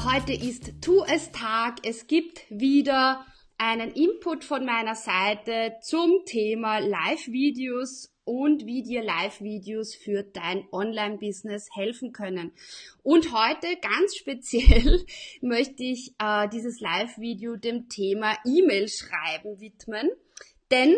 Heute ist Tu es Tag. Es gibt wieder einen Input von meiner Seite zum Thema Live-Videos und wie dir Live-Videos für dein Online-Business helfen können. Und heute ganz speziell möchte ich äh, dieses Live-Video dem Thema E-Mail schreiben widmen, denn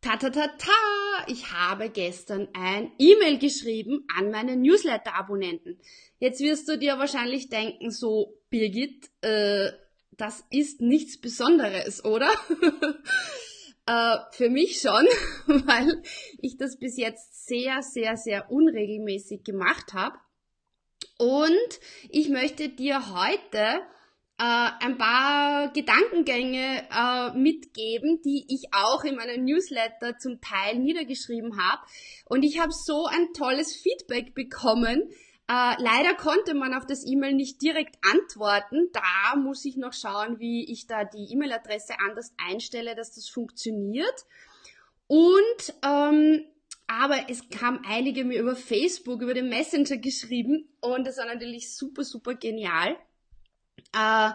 Ta ta ta ta! Ich habe gestern ein E-Mail geschrieben an meine Newsletter-Abonnenten. Jetzt wirst du dir wahrscheinlich denken, so Birgit, äh, das ist nichts Besonderes, oder? äh, für mich schon, weil ich das bis jetzt sehr, sehr, sehr unregelmäßig gemacht habe. Und ich möchte dir heute äh, ein paar Gedankengänge äh, mitgeben, die ich auch in meinem Newsletter zum Teil niedergeschrieben habe. Und ich habe so ein tolles Feedback bekommen. Äh, leider konnte man auf das E-Mail nicht direkt antworten. Da muss ich noch schauen, wie ich da die E-Mail-Adresse anders einstelle, dass das funktioniert. Und ähm, aber es kam einige mir über Facebook, über den Messenger geschrieben und das war natürlich super, super genial äh,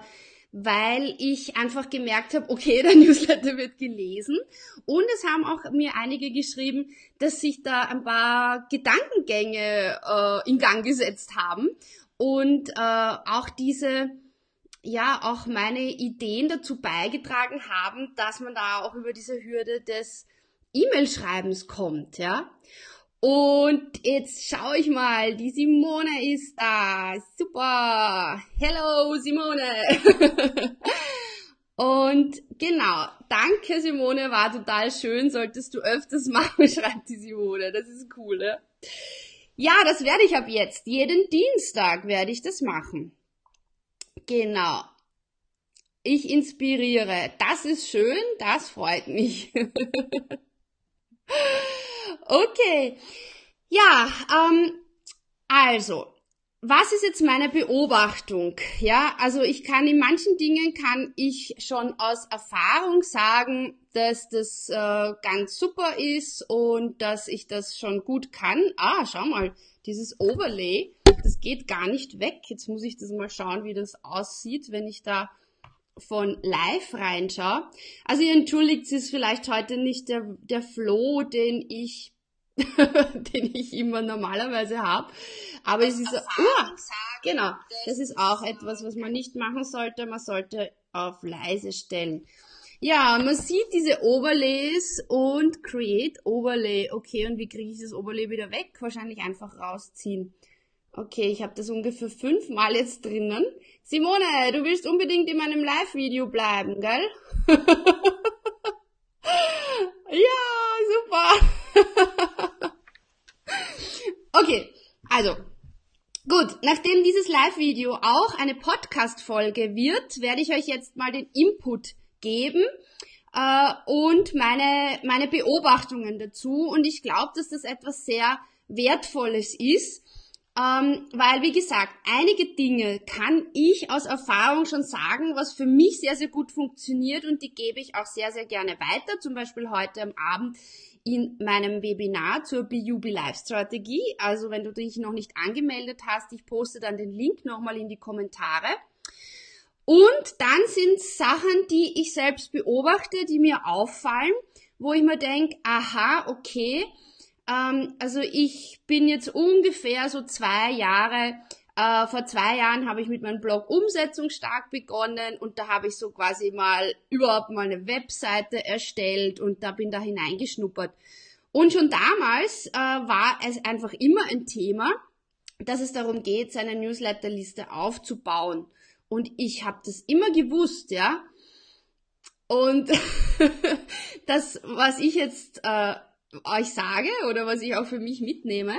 weil ich einfach gemerkt habe, okay, der Newsletter wird gelesen. Und es haben auch mir einige geschrieben, dass sich da ein paar Gedankengänge äh, in Gang gesetzt haben und äh, auch diese ja auch meine Ideen dazu beigetragen haben, dass man da auch über diese Hürde des E-Mail-Schreibens kommt, ja. Und jetzt schaue ich mal, die Simone ist da. Super. Hello, Simone. Und genau, danke Simone, war total schön, solltest du öfters machen, schreibt die Simone. Das ist cool, ne? Ja, das werde ich ab jetzt. Jeden Dienstag werde ich das machen. Genau. Ich inspiriere. Das ist schön, das freut mich. Okay. Ja, ähm, also, was ist jetzt meine Beobachtung? Ja, also ich kann in manchen Dingen kann ich schon aus Erfahrung sagen, dass das äh, ganz super ist und dass ich das schon gut kann. Ah, schau mal, dieses Overlay, das geht gar nicht weg. Jetzt muss ich das mal schauen, wie das aussieht, wenn ich da von live reinschaue. Also ihr entschuldigt, es ist vielleicht heute nicht der, der Flow, den ich den ich immer normalerweise habe. Aber es ist so, uh, genau, das ist auch etwas, was man nicht machen sollte. Man sollte auf leise stellen. Ja, man sieht diese Overlays und Create Overlay. Okay, und wie kriege ich das Overlay wieder weg? Wahrscheinlich einfach rausziehen. Okay, ich habe das ungefähr fünfmal jetzt drinnen. Simone, du willst unbedingt in meinem Live-Video bleiben, gell? ja, super. okay, also Gut, nachdem dieses Live-Video auch eine Podcast-Folge wird, werde ich euch jetzt mal den Input geben äh, und meine, meine Beobachtungen dazu. Und ich glaube, dass das etwas sehr Wertvolles ist, ähm, weil, wie gesagt, einige Dinge kann ich aus Erfahrung schon sagen, was für mich sehr, sehr gut funktioniert und die gebe ich auch sehr, sehr gerne weiter. Zum Beispiel heute am Abend in meinem Webinar zur BUB Life Strategie. Also wenn du dich noch nicht angemeldet hast, ich poste dann den Link nochmal in die Kommentare. Und dann sind Sachen, die ich selbst beobachte, die mir auffallen, wo ich mir denke, aha, okay, ähm, also ich bin jetzt ungefähr so zwei Jahre äh, vor zwei Jahren habe ich mit meinem Blog Umsetzung stark begonnen und da habe ich so quasi mal überhaupt mal eine Webseite erstellt und da bin da hineingeschnuppert. Und schon damals äh, war es einfach immer ein Thema, dass es darum geht, seine Newsletterliste aufzubauen. Und ich habe das immer gewusst, ja. Und das, was ich jetzt äh, euch sage oder was ich auch für mich mitnehme,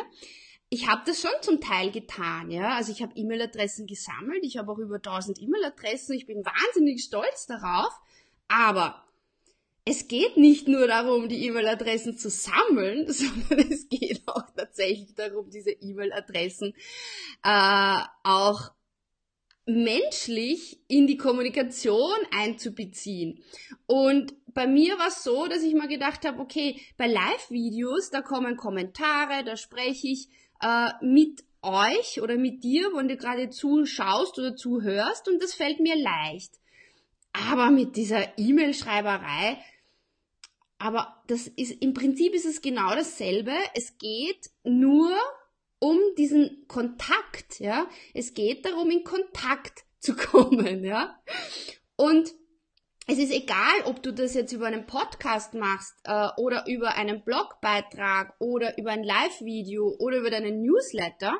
ich habe das schon zum Teil getan, ja. Also ich habe E-Mail-Adressen gesammelt, ich habe auch über 1000 E-Mail-Adressen, ich bin wahnsinnig stolz darauf, aber es geht nicht nur darum, die E-Mail-Adressen zu sammeln, sondern es geht auch tatsächlich darum, diese E-Mail-Adressen äh, auch menschlich in die Kommunikation einzubeziehen. Und bei mir war es so, dass ich mal gedacht habe, okay, bei Live-Videos, da kommen Kommentare, da spreche ich äh, mit euch oder mit dir, wenn du gerade zuschaust oder zuhörst und das fällt mir leicht. Aber mit dieser E-Mail-Schreiberei, aber das ist, im Prinzip ist es genau dasselbe. Es geht nur um diesen Kontakt, ja. Es geht darum, in Kontakt zu kommen, ja. Und es ist egal, ob du das jetzt über einen Podcast machst äh, oder über einen Blogbeitrag oder über ein Live-Video oder über deinen Newsletter.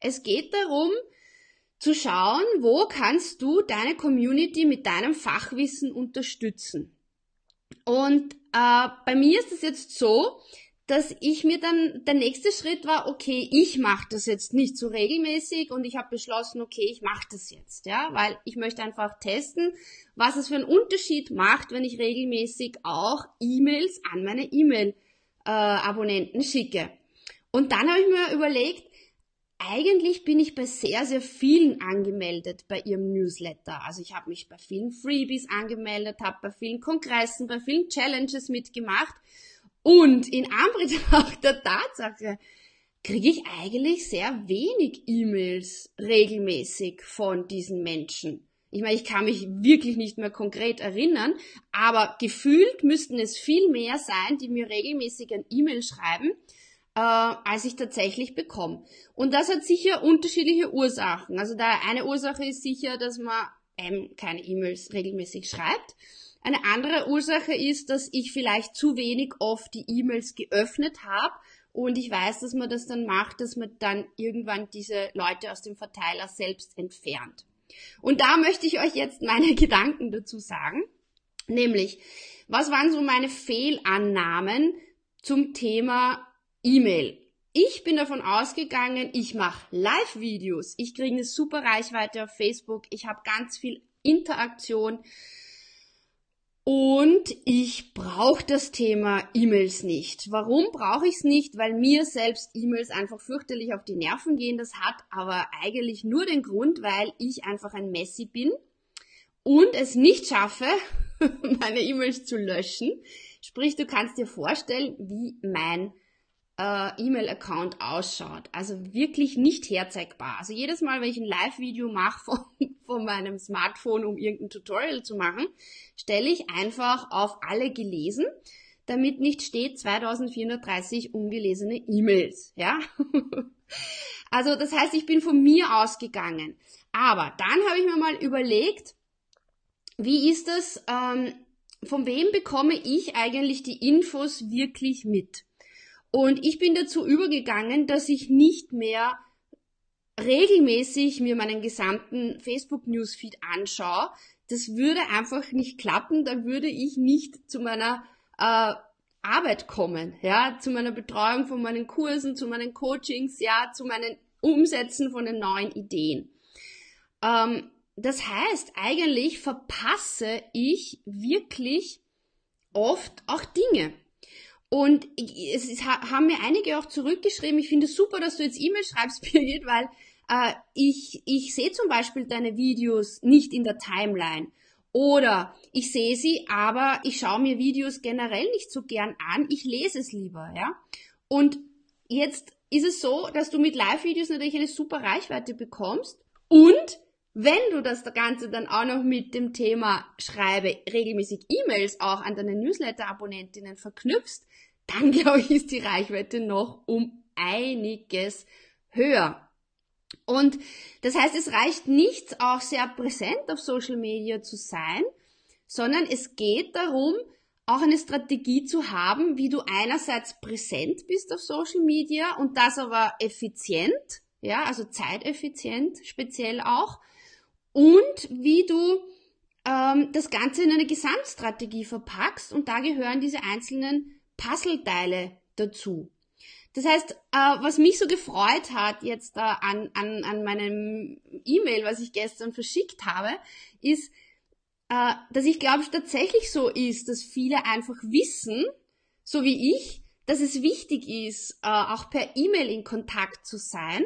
Es geht darum, zu schauen, wo kannst du deine Community mit deinem Fachwissen unterstützen. Und äh, bei mir ist es jetzt so, dass ich mir dann, der nächste Schritt war, okay, ich mache das jetzt nicht so regelmäßig und ich habe beschlossen, okay, ich mache das jetzt, ja, weil ich möchte einfach testen, was es für einen Unterschied macht, wenn ich regelmäßig auch E-Mails an meine E-Mail-Abonnenten äh, schicke. Und dann habe ich mir überlegt, eigentlich bin ich bei sehr, sehr vielen angemeldet bei ihrem Newsletter. Also ich habe mich bei vielen Freebies angemeldet, habe bei vielen Kongressen, bei vielen Challenges mitgemacht und in Anbetracht der Tatsache kriege ich eigentlich sehr wenig E-Mails regelmäßig von diesen Menschen. Ich meine, ich kann mich wirklich nicht mehr konkret erinnern, aber gefühlt müssten es viel mehr sein, die mir regelmäßig ein E-Mail schreiben, äh, als ich tatsächlich bekomme. Und das hat sicher unterschiedliche Ursachen. Also da eine Ursache ist sicher, dass man ähm, keine E-Mails regelmäßig schreibt. Eine andere Ursache ist, dass ich vielleicht zu wenig oft die E-Mails geöffnet habe und ich weiß, dass man das dann macht, dass man dann irgendwann diese Leute aus dem Verteiler selbst entfernt. Und da möchte ich euch jetzt meine Gedanken dazu sagen. Nämlich, was waren so meine Fehlannahmen zum Thema E-Mail? Ich bin davon ausgegangen, ich mache Live-Videos, ich kriege eine super Reichweite auf Facebook, ich habe ganz viel Interaktion und ich brauche das Thema E-Mails nicht. Warum brauche ich es nicht? Weil mir selbst E-Mails einfach fürchterlich auf die Nerven gehen. Das hat aber eigentlich nur den Grund, weil ich einfach ein Messi bin und es nicht schaffe, meine E-Mails zu löschen. Sprich, du kannst dir vorstellen, wie mein äh, E-Mail-Account ausschaut. Also wirklich nicht herzeigbar. Also jedes Mal, wenn ich ein Live-Video mache von, von meinem Smartphone, um irgendein Tutorial zu machen, stelle ich einfach auf alle gelesen, damit nicht steht 2430 ungelesene E-Mails. Ja? also das heißt, ich bin von mir ausgegangen. Aber dann habe ich mir mal überlegt, wie ist das, ähm, von wem bekomme ich eigentlich die Infos wirklich mit? Und ich bin dazu übergegangen, dass ich nicht mehr regelmäßig mir meinen gesamten Facebook Newsfeed anschaue. Das würde einfach nicht klappen, da würde ich nicht zu meiner äh, Arbeit kommen, ja, zu meiner Betreuung von meinen Kursen, zu meinen Coachings, ja, zu meinen Umsätzen von den neuen Ideen. Ähm, das heißt, eigentlich verpasse ich wirklich oft auch Dinge. Und es ist, haben mir einige auch zurückgeschrieben, ich finde es super, dass du jetzt E-Mail schreibst, Birgit, weil äh, ich, ich sehe zum Beispiel deine Videos nicht in der Timeline. Oder ich sehe sie, aber ich schaue mir Videos generell nicht so gern an, ich lese es lieber, ja. Und jetzt ist es so, dass du mit Live-Videos natürlich eine super Reichweite bekommst und wenn du das Ganze dann auch noch mit dem Thema schreibe regelmäßig E-Mails auch an deine Newsletter-Abonnentinnen verknüpfst, dann glaube ich, ist die Reichweite noch um einiges höher. Und das heißt, es reicht nicht, auch sehr präsent auf Social Media zu sein, sondern es geht darum, auch eine Strategie zu haben, wie du einerseits präsent bist auf Social Media und das aber effizient, ja, also zeiteffizient speziell auch, und wie du ähm, das Ganze in eine Gesamtstrategie verpackst und da gehören diese einzelnen Puzzleteile dazu. Das heißt, äh, was mich so gefreut hat jetzt äh, an, an, an meinem E-Mail, was ich gestern verschickt habe, ist, äh, dass ich glaube, es tatsächlich so ist, dass viele einfach wissen, so wie ich, dass es wichtig ist, äh, auch per E-Mail in Kontakt zu sein,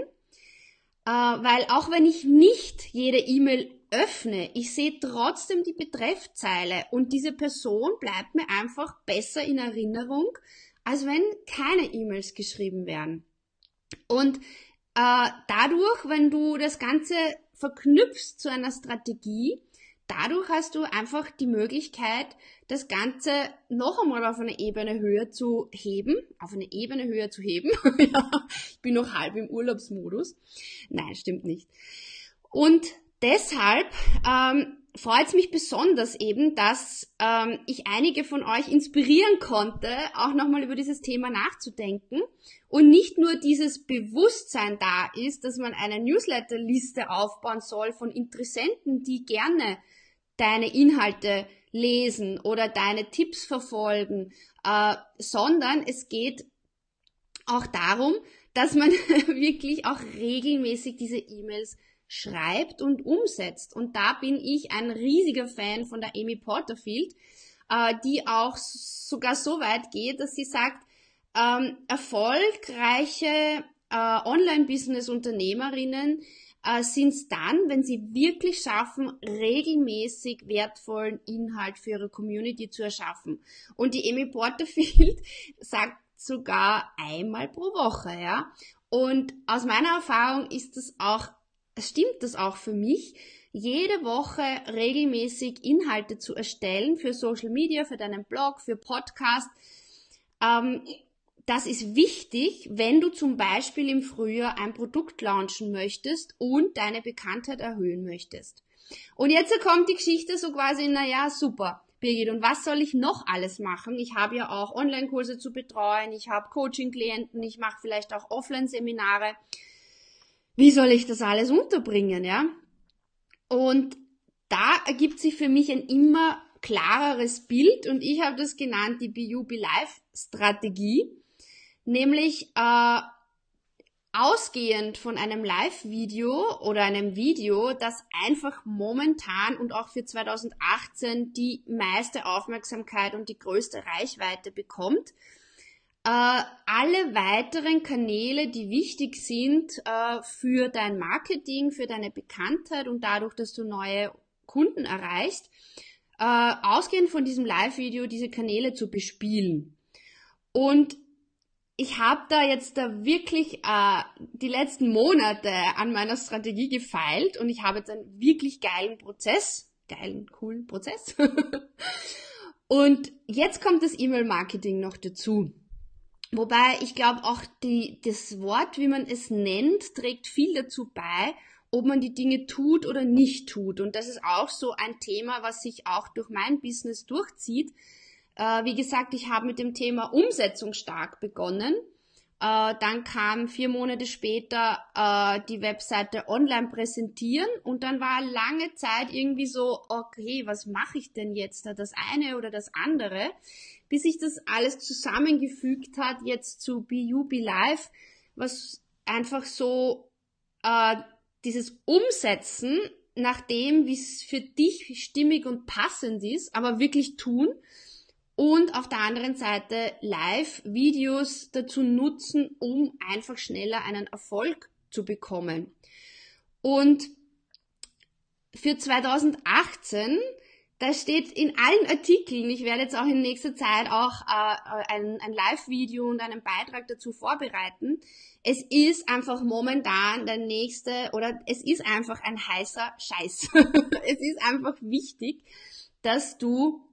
äh, weil auch wenn ich nicht jede E-Mail öffne, ich sehe trotzdem die Betreffzeile und diese Person bleibt mir einfach besser in Erinnerung, als wenn keine E-Mails geschrieben werden. Und äh, dadurch, wenn du das Ganze verknüpfst zu einer Strategie, dadurch hast du einfach die Möglichkeit, das Ganze noch einmal auf eine Ebene höher zu heben, auf eine Ebene höher zu heben. ja, ich bin noch halb im Urlaubsmodus. Nein, stimmt nicht. Und deshalb ähm, freut es mich besonders eben, dass ähm, ich einige von euch inspirieren konnte, auch nochmal über dieses Thema nachzudenken und nicht nur dieses Bewusstsein da ist, dass man eine Newsletterliste aufbauen soll von Interessenten, die gerne deine Inhalte lesen oder deine Tipps verfolgen, äh, sondern es geht auch darum, dass man wirklich auch regelmäßig diese E-Mails schreibt und umsetzt. Und da bin ich ein riesiger Fan von der Amy Porterfield, äh, die auch sogar so weit geht, dass sie sagt, ähm, erfolgreiche äh, Online-Business-Unternehmerinnen äh, sind es dann, wenn sie wirklich schaffen, regelmäßig wertvollen Inhalt für ihre Community zu erschaffen. Und die Amy Porterfield sagt sogar einmal pro Woche, ja. Und aus meiner Erfahrung ist das auch stimmt das auch für mich, jede Woche regelmäßig Inhalte zu erstellen für Social Media, für deinen Blog, für Podcast. Ähm, das ist wichtig, wenn du zum Beispiel im Frühjahr ein Produkt launchen möchtest und deine Bekanntheit erhöhen möchtest. Und jetzt kommt die Geschichte so quasi, naja, super, Birgit, und was soll ich noch alles machen? Ich habe ja auch Online-Kurse zu betreuen, ich habe Coaching-Klienten, ich mache vielleicht auch Offline-Seminare wie soll ich das alles unterbringen, ja? Und da ergibt sich für mich ein immer klareres Bild und ich habe das genannt die BUB Life Strategie, nämlich äh, ausgehend von einem Live-Video oder einem Video, das einfach momentan und auch für 2018 die meiste Aufmerksamkeit und die größte Reichweite bekommt, alle weiteren Kanäle, die wichtig sind äh, für dein Marketing, für deine Bekanntheit und dadurch, dass du neue Kunden erreichst, äh, ausgehend von diesem Live-Video diese Kanäle zu bespielen. Und ich habe da jetzt da wirklich äh, die letzten Monate an meiner Strategie gefeilt und ich habe jetzt einen wirklich geilen Prozess, geilen, coolen Prozess. und jetzt kommt das E-Mail-Marketing noch dazu. Wobei ich glaube auch die, das Wort, wie man es nennt, trägt viel dazu bei, ob man die Dinge tut oder nicht tut. Und das ist auch so ein Thema, was sich auch durch mein Business durchzieht. Äh, wie gesagt, ich habe mit dem Thema Umsetzung stark begonnen. Äh, dann kam vier Monate später äh, die Webseite online präsentieren und dann war lange Zeit irgendwie so, okay, was mache ich denn jetzt da, das eine oder das andere? bis sich das alles zusammengefügt hat, jetzt zu BU Be Live, was einfach so äh, dieses Umsetzen nach dem, wie es für dich stimmig und passend ist, aber wirklich tun und auf der anderen Seite Live-Videos dazu nutzen, um einfach schneller einen Erfolg zu bekommen. Und für 2018 da steht in allen Artikeln, ich werde jetzt auch in nächster Zeit auch äh, ein, ein Live-Video und einen Beitrag dazu vorbereiten. Es ist einfach momentan der nächste oder es ist einfach ein heißer Scheiß. es ist einfach wichtig, dass du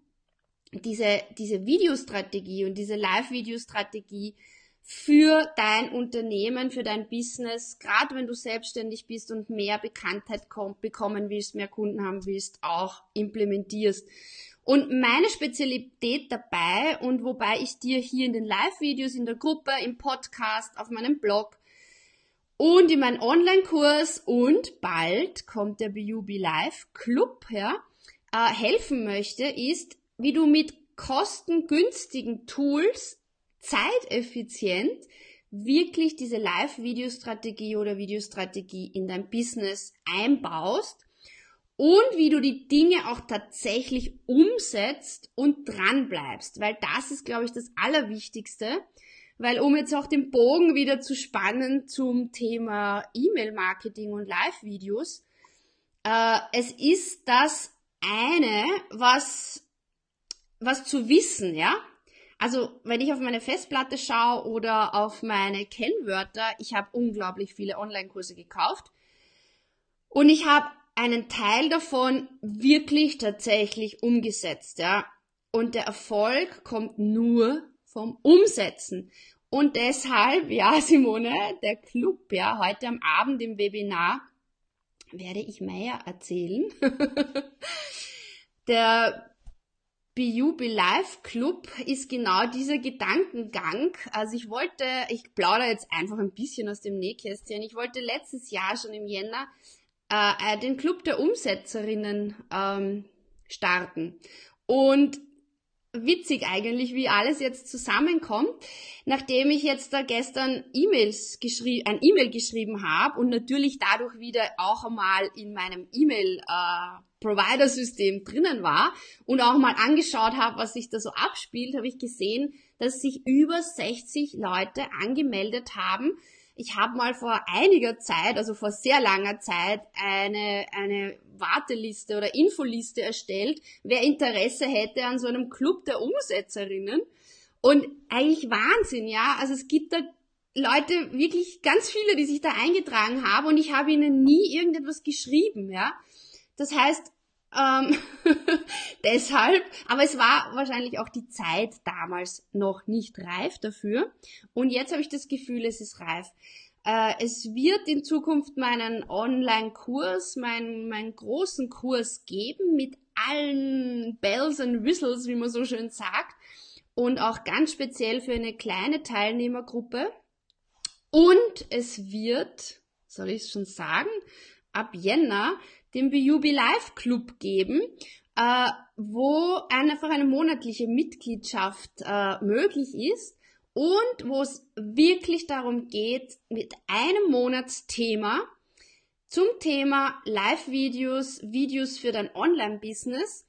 diese, diese Videostrategie und diese Live-Videostrategie für dein Unternehmen, für dein Business, gerade wenn du selbstständig bist und mehr Bekanntheit bekommen willst, mehr Kunden haben willst, auch implementierst. Und meine Spezialität dabei und wobei ich dir hier in den Live-Videos, in der Gruppe, im Podcast, auf meinem Blog und in meinem Online-Kurs und bald kommt der BUB Live Club, ja, äh, helfen möchte, ist, wie du mit kostengünstigen Tools zeiteffizient wirklich diese Live-Videostrategie oder Videostrategie in dein Business einbaust und wie du die Dinge auch tatsächlich umsetzt und dran bleibst, weil das ist, glaube ich, das Allerwichtigste. Weil um jetzt auch den Bogen wieder zu spannen zum Thema E-Mail-Marketing und Live-Videos, äh, es ist das eine, was, was zu wissen, ja. Also wenn ich auf meine Festplatte schaue oder auf meine Kennwörter, ich habe unglaublich viele Online-Kurse gekauft und ich habe einen Teil davon wirklich tatsächlich umgesetzt, ja. Und der Erfolg kommt nur vom Umsetzen. Und deshalb, ja, Simone, der Club, ja, heute am Abend im Webinar werde ich mehr erzählen. der BUB Live Club ist genau dieser Gedankengang. Also ich wollte, ich plaudere jetzt einfach ein bisschen aus dem Nähkästchen. Ich wollte letztes Jahr schon im Jänner äh, äh, den Club der Umsetzerinnen ähm, starten. Und witzig eigentlich, wie alles jetzt zusammenkommt, nachdem ich jetzt da gestern E-Mails geschrieben, ein E-Mail geschrieben habe und natürlich dadurch wieder auch einmal in meinem E-Mail äh, Provider-System drinnen war und auch mal angeschaut habe, was sich da so abspielt, habe ich gesehen, dass sich über 60 Leute angemeldet haben ich habe mal vor einiger Zeit, also vor sehr langer Zeit, eine, eine Warteliste oder Infoliste erstellt, wer Interesse hätte an so einem Club der Umsetzerinnen. Und eigentlich Wahnsinn, ja. Also es gibt da Leute, wirklich ganz viele, die sich da eingetragen haben und ich habe ihnen nie irgendetwas geschrieben, ja. Das heißt, ähm, deshalb, aber es war wahrscheinlich auch die Zeit damals noch nicht reif dafür. Und jetzt habe ich das Gefühl, es ist reif. Äh, es wird in Zukunft meinen Online-Kurs, meinen, meinen großen Kurs geben mit allen Bells and Whistles, wie man so schön sagt. Und auch ganz speziell für eine kleine Teilnehmergruppe. Und es wird, soll ich es schon sagen, ab Jänner den BUB Live Club geben, äh, wo einfach eine monatliche Mitgliedschaft äh, möglich ist und wo es wirklich darum geht, mit einem Monatsthema zum Thema Live-Videos, Videos für dein Online-Business,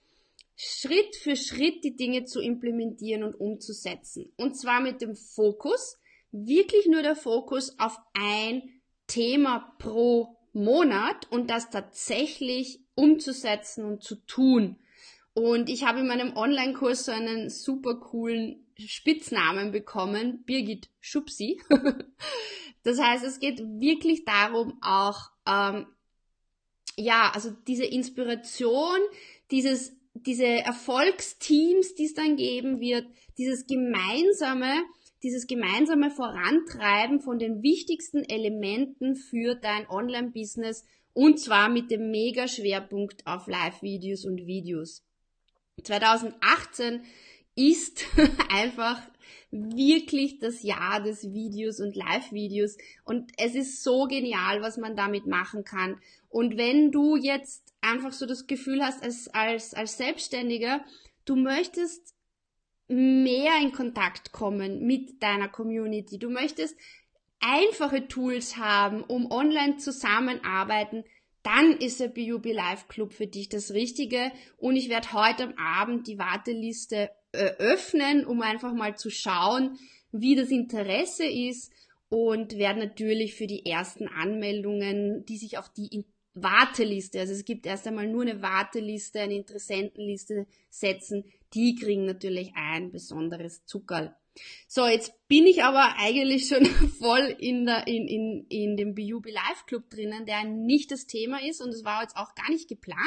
Schritt für Schritt die Dinge zu implementieren und umzusetzen. Und zwar mit dem Fokus, wirklich nur der Fokus auf ein Thema pro Monat und das tatsächlich umzusetzen und zu tun. Und ich habe in meinem Online-Kurs so einen super coolen Spitznamen bekommen, Birgit Schubsi. das heißt, es geht wirklich darum, auch, ähm, ja, also diese Inspiration, dieses, diese Erfolgsteams, die es dann geben wird, dieses gemeinsame, dieses gemeinsame Vorantreiben von den wichtigsten Elementen für dein Online-Business und zwar mit dem Mega-Schwerpunkt auf Live-Videos und Videos. 2018 ist einfach wirklich das Jahr des Videos und Live-Videos und es ist so genial, was man damit machen kann. Und wenn du jetzt einfach so das Gefühl hast, als, als, als Selbstständiger, du möchtest mehr in Kontakt kommen mit deiner Community. Du möchtest einfache Tools haben, um online zusammenarbeiten, dann ist der BUB Live Club für dich das Richtige. Und ich werde heute am Abend die Warteliste öffnen, um einfach mal zu schauen, wie das Interesse ist und werde natürlich für die ersten Anmeldungen, die sich auf die Warteliste, also es gibt erst einmal nur eine Warteliste, eine Interessentenliste setzen, die kriegen natürlich ein besonderes Zuckerl. So, jetzt bin ich aber eigentlich schon voll in, der, in, in, in dem BUB Live Club drinnen, der nicht das Thema ist und es war jetzt auch gar nicht geplant.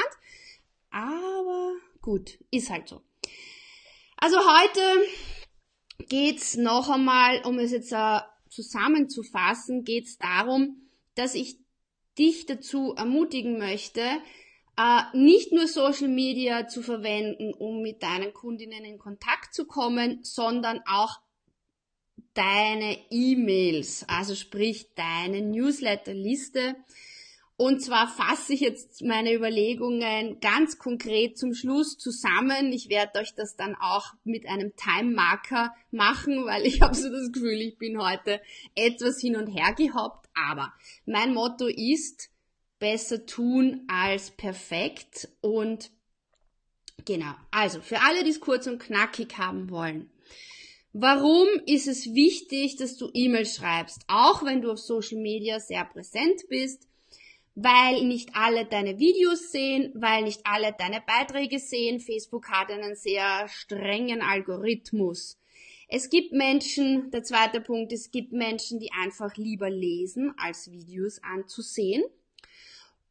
Aber gut, ist halt so. Also heute geht's noch einmal, um es jetzt uh, zusammenzufassen, geht's darum, dass ich dich dazu ermutigen möchte, äh, nicht nur Social Media zu verwenden, um mit deinen Kundinnen in Kontakt zu kommen, sondern auch deine E-Mails, also sprich deine Newsletterliste Und zwar fasse ich jetzt meine Überlegungen ganz konkret zum Schluss zusammen. Ich werde euch das dann auch mit einem Time Marker machen, weil ich habe so das Gefühl, ich bin heute etwas hin und her gehoppt. Aber mein Motto ist, besser tun als perfekt. Und genau, also für alle, die es kurz und knackig haben wollen. Warum ist es wichtig, dass du E-Mails schreibst, auch wenn du auf Social Media sehr präsent bist? Weil nicht alle deine Videos sehen, weil nicht alle deine Beiträge sehen. Facebook hat einen sehr strengen Algorithmus. Es gibt Menschen, der zweite Punkt, es gibt Menschen, die einfach lieber lesen, als Videos anzusehen.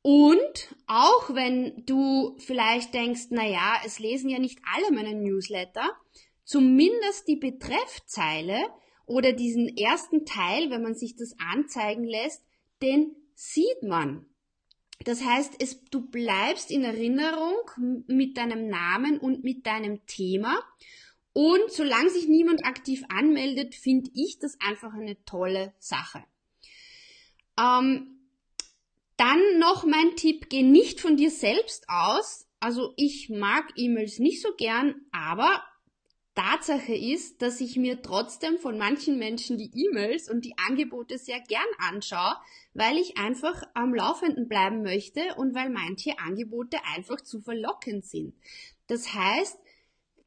Und auch wenn du vielleicht denkst, na ja, es lesen ja nicht alle meine Newsletter, zumindest die Betreffzeile oder diesen ersten Teil, wenn man sich das anzeigen lässt, den sieht man. Das heißt, es, du bleibst in Erinnerung mit deinem Namen und mit deinem Thema. Und solange sich niemand aktiv anmeldet, finde ich das einfach eine tolle Sache. Ähm, dann noch mein Tipp, geh nicht von dir selbst aus. Also ich mag E-Mails nicht so gern, aber Tatsache ist, dass ich mir trotzdem von manchen Menschen die E-Mails und die Angebote sehr gern anschaue, weil ich einfach am Laufenden bleiben möchte und weil manche Angebote einfach zu verlockend sind. Das heißt,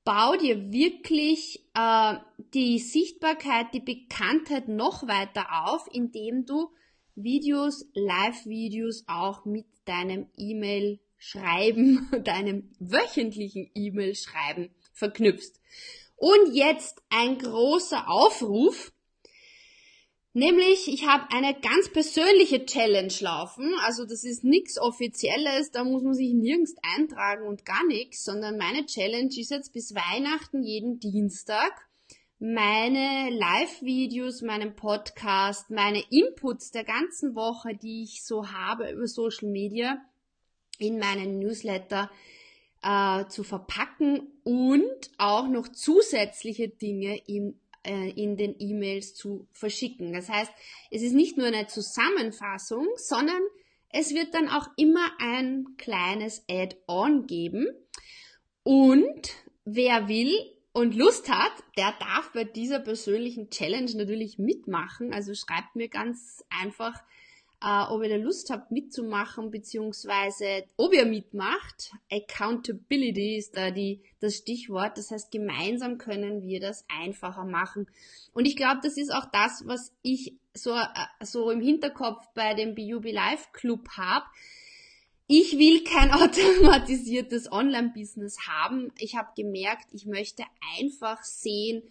bau dir wirklich äh, die Sichtbarkeit, die Bekanntheit noch weiter auf, indem du Videos, Live-Videos auch mit deinem E-Mail schreiben, deinem wöchentlichen E-Mail schreiben verknüpfst. Und jetzt ein großer Aufruf. Nämlich, ich habe eine ganz persönliche Challenge laufen. Also das ist nichts Offizielles, da muss man sich nirgends eintragen und gar nichts, sondern meine Challenge ist jetzt bis Weihnachten jeden Dienstag meine Live-Videos, meinen Podcast, meine Inputs der ganzen Woche, die ich so habe über Social Media in meinen Newsletter äh, zu verpacken und auch noch zusätzliche Dinge in, äh, in den E-Mails zu verschicken. Das heißt, es ist nicht nur eine Zusammenfassung, sondern es wird dann auch immer ein kleines Add-on geben. Und wer will und Lust hat, der darf bei dieser persönlichen Challenge natürlich mitmachen. Also schreibt mir ganz einfach äh, ob ihr da Lust habt mitzumachen, beziehungsweise ob ihr mitmacht. Accountability ist da die, das Stichwort. Das heißt, gemeinsam können wir das einfacher machen. Und ich glaube, das ist auch das, was ich so, äh, so im Hinterkopf bei dem BUB Live Club habe. Ich will kein automatisiertes Online-Business haben. Ich habe gemerkt, ich möchte einfach sehen,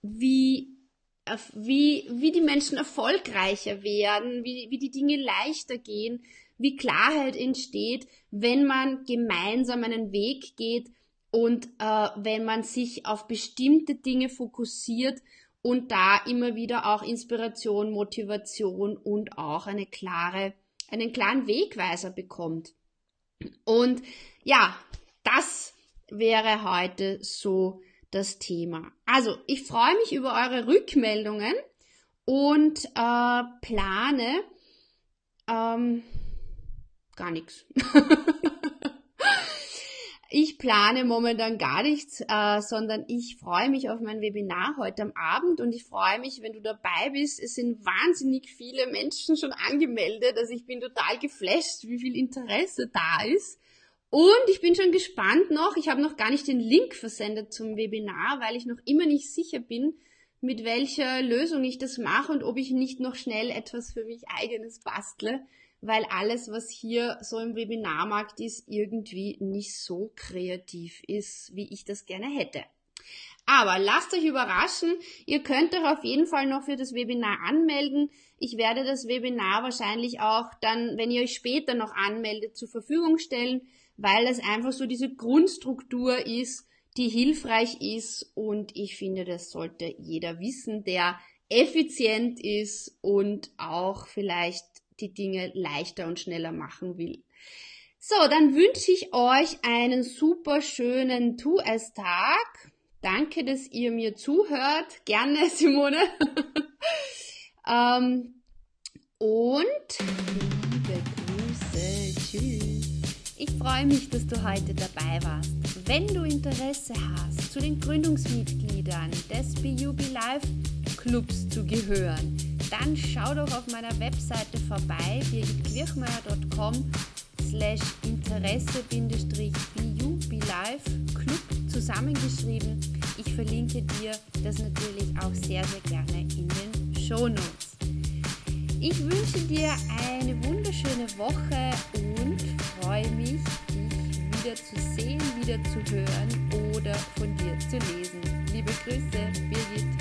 wie wie, wie die Menschen erfolgreicher werden, wie, wie die Dinge leichter gehen, wie Klarheit entsteht, wenn man gemeinsam einen Weg geht und äh, wenn man sich auf bestimmte Dinge fokussiert und da immer wieder auch Inspiration, Motivation und auch eine klare, einen klaren Wegweiser bekommt. Und ja, das wäre heute so das Thema. Also, ich freue mich über eure Rückmeldungen und äh, plane ähm, gar nichts. ich plane momentan gar nichts, äh, sondern ich freue mich auf mein Webinar heute am Abend und ich freue mich, wenn du dabei bist. Es sind wahnsinnig viele Menschen schon angemeldet, also ich bin total geflasht, wie viel Interesse da ist. Und ich bin schon gespannt noch, ich habe noch gar nicht den Link versendet zum Webinar, weil ich noch immer nicht sicher bin, mit welcher Lösung ich das mache und ob ich nicht noch schnell etwas für mich eigenes bastle, weil alles, was hier so im Webinarmarkt ist, irgendwie nicht so kreativ ist, wie ich das gerne hätte. Aber lasst euch überraschen, ihr könnt euch auf jeden Fall noch für das Webinar anmelden. Ich werde das Webinar wahrscheinlich auch dann, wenn ihr euch später noch anmeldet, zur Verfügung stellen weil es einfach so diese Grundstruktur ist, die hilfreich ist und ich finde, das sollte jeder wissen, der effizient ist und auch vielleicht die Dinge leichter und schneller machen will. So, dann wünsche ich euch einen super schönen Tu-es-Tag. Danke, dass ihr mir zuhört. Gerne, Simone. ähm, und. Ich freue mich, dass du heute dabei warst. Wenn du Interesse hast, zu den Gründungsmitgliedern des BUB Live Clubs zu gehören, dann schau doch auf meiner Webseite vorbei, birgitquirchmeier.com slash interesse-bub live club zusammengeschrieben. Ich verlinke dir das natürlich auch sehr, sehr gerne in den Show Notes. Ich wünsche dir eine wunderschöne Woche und freue mich, dich wieder zu sehen, wieder zu hören oder von dir zu lesen. Liebe Grüße, Birgit.